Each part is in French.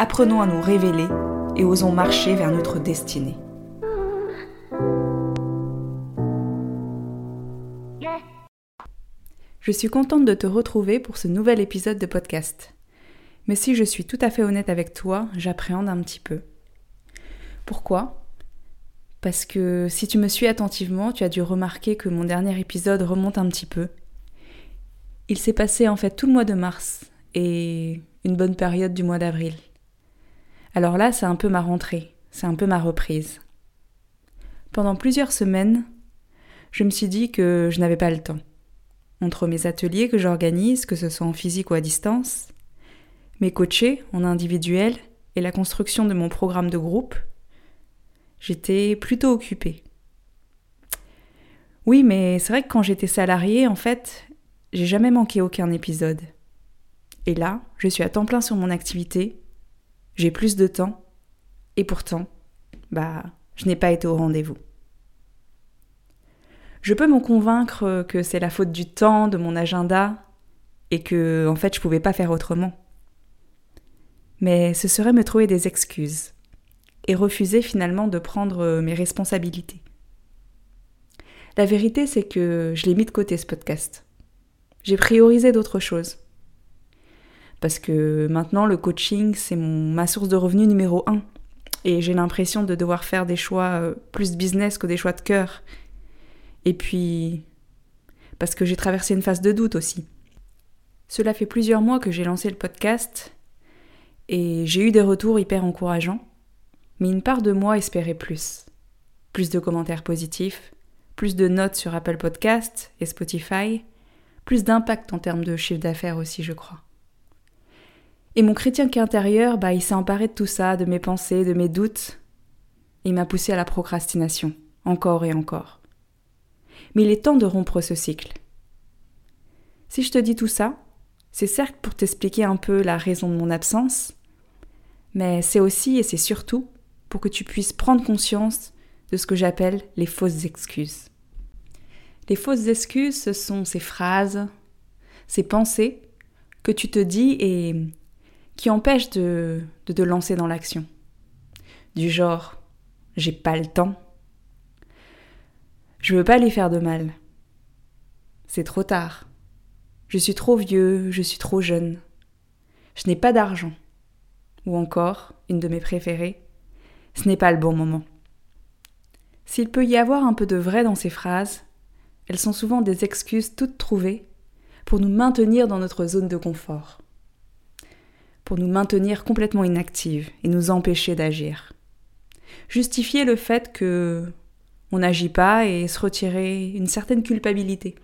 Apprenons à nous révéler et osons marcher vers notre destinée. Je suis contente de te retrouver pour ce nouvel épisode de podcast. Mais si je suis tout à fait honnête avec toi, j'appréhende un petit peu. Pourquoi? Parce que si tu me suis attentivement, tu as dû remarquer que mon dernier épisode remonte un petit peu. Il s'est passé en fait tout le mois de mars et une bonne période du mois d'avril. Alors là, c'est un peu ma rentrée, c'est un peu ma reprise. Pendant plusieurs semaines, je me suis dit que je n'avais pas le temps. Entre mes ateliers que j'organise, que ce soit en physique ou à distance, mes coachés en individuel et la construction de mon programme de groupe, j'étais plutôt occupée. Oui, mais c'est vrai que quand j'étais salariée, en fait, j'ai jamais manqué aucun épisode. Et là, je suis à temps plein sur mon activité, j'ai plus de temps, et pourtant, bah, je n'ai pas été au rendez-vous. Je peux m'en convaincre que c'est la faute du temps, de mon agenda, et que, en fait, je pouvais pas faire autrement. Mais ce serait me trouver des excuses, et refuser finalement de prendre mes responsabilités. La vérité, c'est que je l'ai mis de côté ce podcast. J'ai priorisé d'autres choses. Parce que maintenant, le coaching, c'est ma source de revenus numéro un. Et j'ai l'impression de devoir faire des choix euh, plus business que des choix de cœur. Et puis, parce que j'ai traversé une phase de doute aussi. Cela fait plusieurs mois que j'ai lancé le podcast et j'ai eu des retours hyper encourageants, mais une part de moi espérait plus. Plus de commentaires positifs, plus de notes sur Apple Podcast et Spotify, plus d'impact en termes de chiffre d'affaires aussi, je crois. Et mon chrétien qui est intérieur, bah, il s'est emparé de tout ça, de mes pensées, de mes doutes. Et il m'a poussé à la procrastination, encore et encore. Mais il est temps de rompre ce cycle. Si je te dis tout ça, c'est certes pour t'expliquer un peu la raison de mon absence, mais c'est aussi et c'est surtout pour que tu puisses prendre conscience de ce que j'appelle les fausses excuses. Les fausses excuses, ce sont ces phrases, ces pensées que tu te dis et qui empêche de, de te lancer dans l'action. Du genre, j'ai pas le temps. Je veux pas lui faire de mal. C'est trop tard. Je suis trop vieux, je suis trop jeune. Je n'ai pas d'argent. Ou encore, une de mes préférées, ce n'est pas le bon moment. S'il peut y avoir un peu de vrai dans ces phrases, elles sont souvent des excuses toutes trouvées pour nous maintenir dans notre zone de confort pour nous maintenir complètement inactives et nous empêcher d'agir. Justifier le fait que on n'agit pas et se retirer une certaine culpabilité.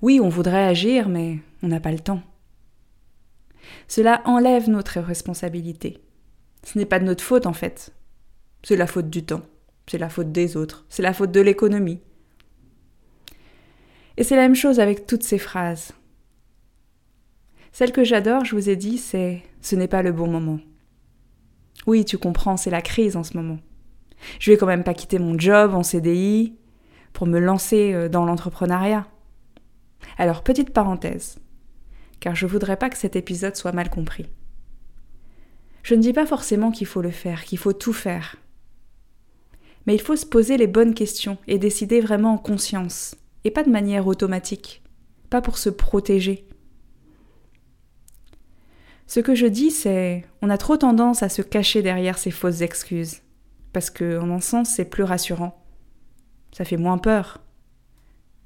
Oui, on voudrait agir, mais on n'a pas le temps. Cela enlève notre responsabilité. Ce n'est pas de notre faute en fait. C'est la faute du temps, c'est la faute des autres, c'est la faute de l'économie. Et c'est la même chose avec toutes ces phrases. Celle que j'adore, je vous ai dit, c'est ce n'est pas le bon moment. Oui, tu comprends, c'est la crise en ce moment. Je vais quand même pas quitter mon job en CDI pour me lancer euh, dans l'entrepreneuriat. Alors, petite parenthèse, car je voudrais pas que cet épisode soit mal compris. Je ne dis pas forcément qu'il faut le faire, qu'il faut tout faire. Mais il faut se poser les bonnes questions et décider vraiment en conscience, et pas de manière automatique, pas pour se protéger, ce que je dis, c'est on a trop tendance à se cacher derrière ces fausses excuses, parce que en un sens, c'est plus rassurant. Ça fait moins peur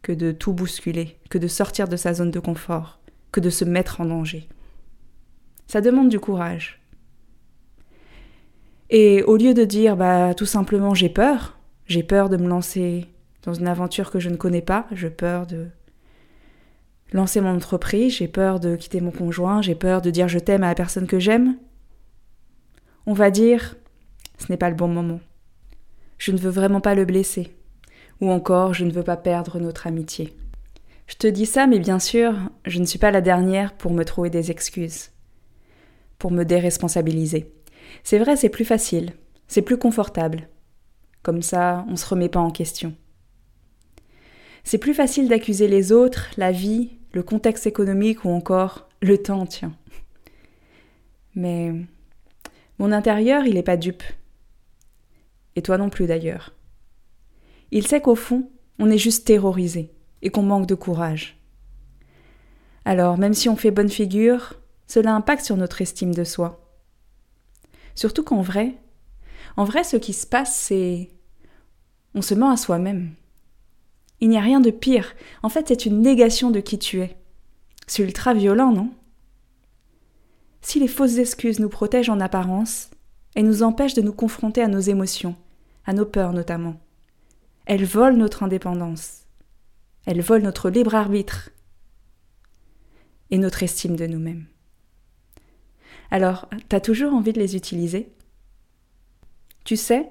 que de tout bousculer, que de sortir de sa zone de confort, que de se mettre en danger. Ça demande du courage. Et au lieu de dire bah tout simplement j'ai peur, j'ai peur de me lancer dans une aventure que je ne connais pas, j'ai peur de lancer mon entreprise, j'ai peur de quitter mon conjoint, j'ai peur de dire je t'aime à la personne que j'aime. On va dire ce n'est pas le bon moment. Je ne veux vraiment pas le blesser. Ou encore je ne veux pas perdre notre amitié. Je te dis ça, mais bien sûr, je ne suis pas la dernière pour me trouver des excuses. Pour me déresponsabiliser. C'est vrai, c'est plus facile, c'est plus confortable. Comme ça, on se remet pas en question. C'est plus facile d'accuser les autres, la vie, le contexte économique ou encore le temps, tiens. Mais mon intérieur, il n'est pas dupe. Et toi non plus d'ailleurs. Il sait qu'au fond, on est juste terrorisé et qu'on manque de courage. Alors, même si on fait bonne figure, cela impacte sur notre estime de soi. Surtout qu'en vrai, en vrai, ce qui se passe, c'est. On se ment à soi-même. Il n'y a rien de pire. En fait, c'est une négation de qui tu es. C'est ultra violent, non? Si les fausses excuses nous protègent en apparence, elles nous empêchent de nous confronter à nos émotions, à nos peurs notamment. Elles volent notre indépendance. Elles volent notre libre arbitre et notre estime de nous-mêmes. Alors, t'as toujours envie de les utiliser? Tu sais,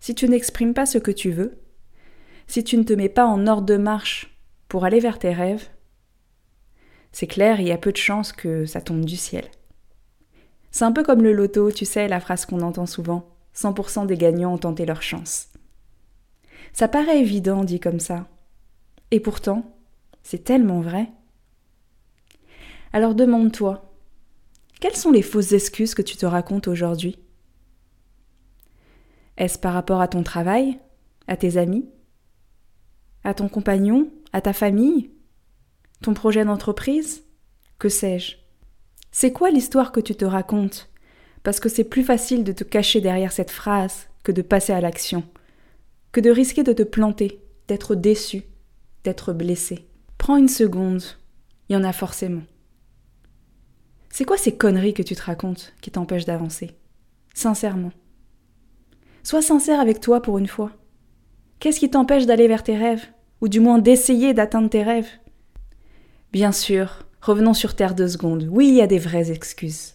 si tu n'exprimes pas ce que tu veux, si tu ne te mets pas en ordre de marche pour aller vers tes rêves, c'est clair, il y a peu de chances que ça tombe du ciel. C'est un peu comme le loto, tu sais, la phrase qu'on entend souvent 100% des gagnants ont tenté leur chance. Ça paraît évident dit comme ça. Et pourtant, c'est tellement vrai. Alors demande-toi, quelles sont les fausses excuses que tu te racontes aujourd'hui? Est-ce par rapport à ton travail, à tes amis, à ton compagnon, à ta famille, ton projet d'entreprise Que sais-je? C'est quoi l'histoire que tu te racontes? Parce que c'est plus facile de te cacher derrière cette phrase que de passer à l'action, que de risquer de te planter, d'être déçu, d'être blessé. Prends une seconde, il y en a forcément. C'est quoi ces conneries que tu te racontes qui t'empêchent d'avancer? Sincèrement. Sois sincère avec toi pour une fois. Qu'est-ce qui t'empêche d'aller vers tes rêves? Ou du moins d'essayer d'atteindre tes rêves? Bien sûr, revenons sur Terre deux secondes. Oui, il y a des vraies excuses.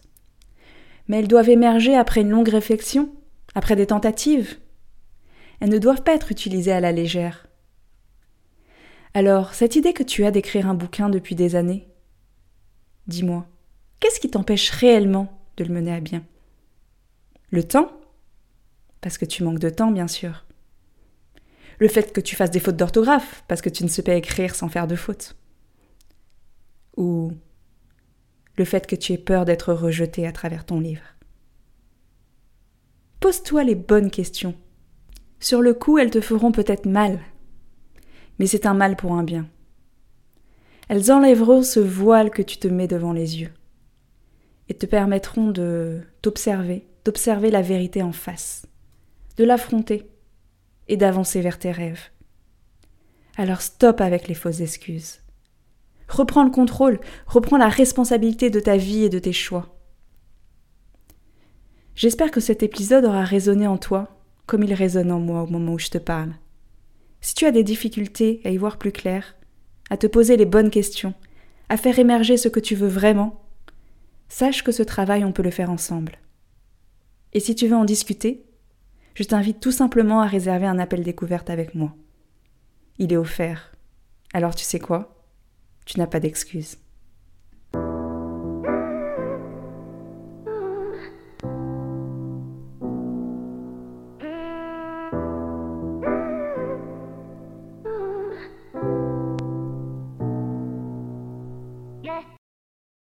Mais elles doivent émerger après une longue réflexion, après des tentatives. Elles ne doivent pas être utilisées à la légère. Alors, cette idée que tu as d'écrire un bouquin depuis des années, dis-moi, Qu'est-ce qui t'empêche réellement de le mener à bien? Le temps? Parce que tu manques de temps, bien sûr. Le fait que tu fasses des fautes d'orthographe, parce que tu ne sais pas écrire sans faire de fautes. Ou le fait que tu aies peur d'être rejeté à travers ton livre. Pose-toi les bonnes questions. Sur le coup, elles te feront peut-être mal, mais c'est un mal pour un bien. Elles enlèveront ce voile que tu te mets devant les yeux et te permettront de t'observer, d'observer la vérité en face, de l'affronter et d'avancer vers tes rêves. Alors stop avec les fausses excuses. Reprends le contrôle, reprends la responsabilité de ta vie et de tes choix. J'espère que cet épisode aura résonné en toi comme il résonne en moi au moment où je te parle. Si tu as des difficultés à y voir plus clair, à te poser les bonnes questions, à faire émerger ce que tu veux vraiment, sache que ce travail, on peut le faire ensemble. Et si tu veux en discuter, je t'invite tout simplement à réserver un appel découverte avec moi. Il est offert. Alors tu sais quoi? Tu n'as pas d'excuses.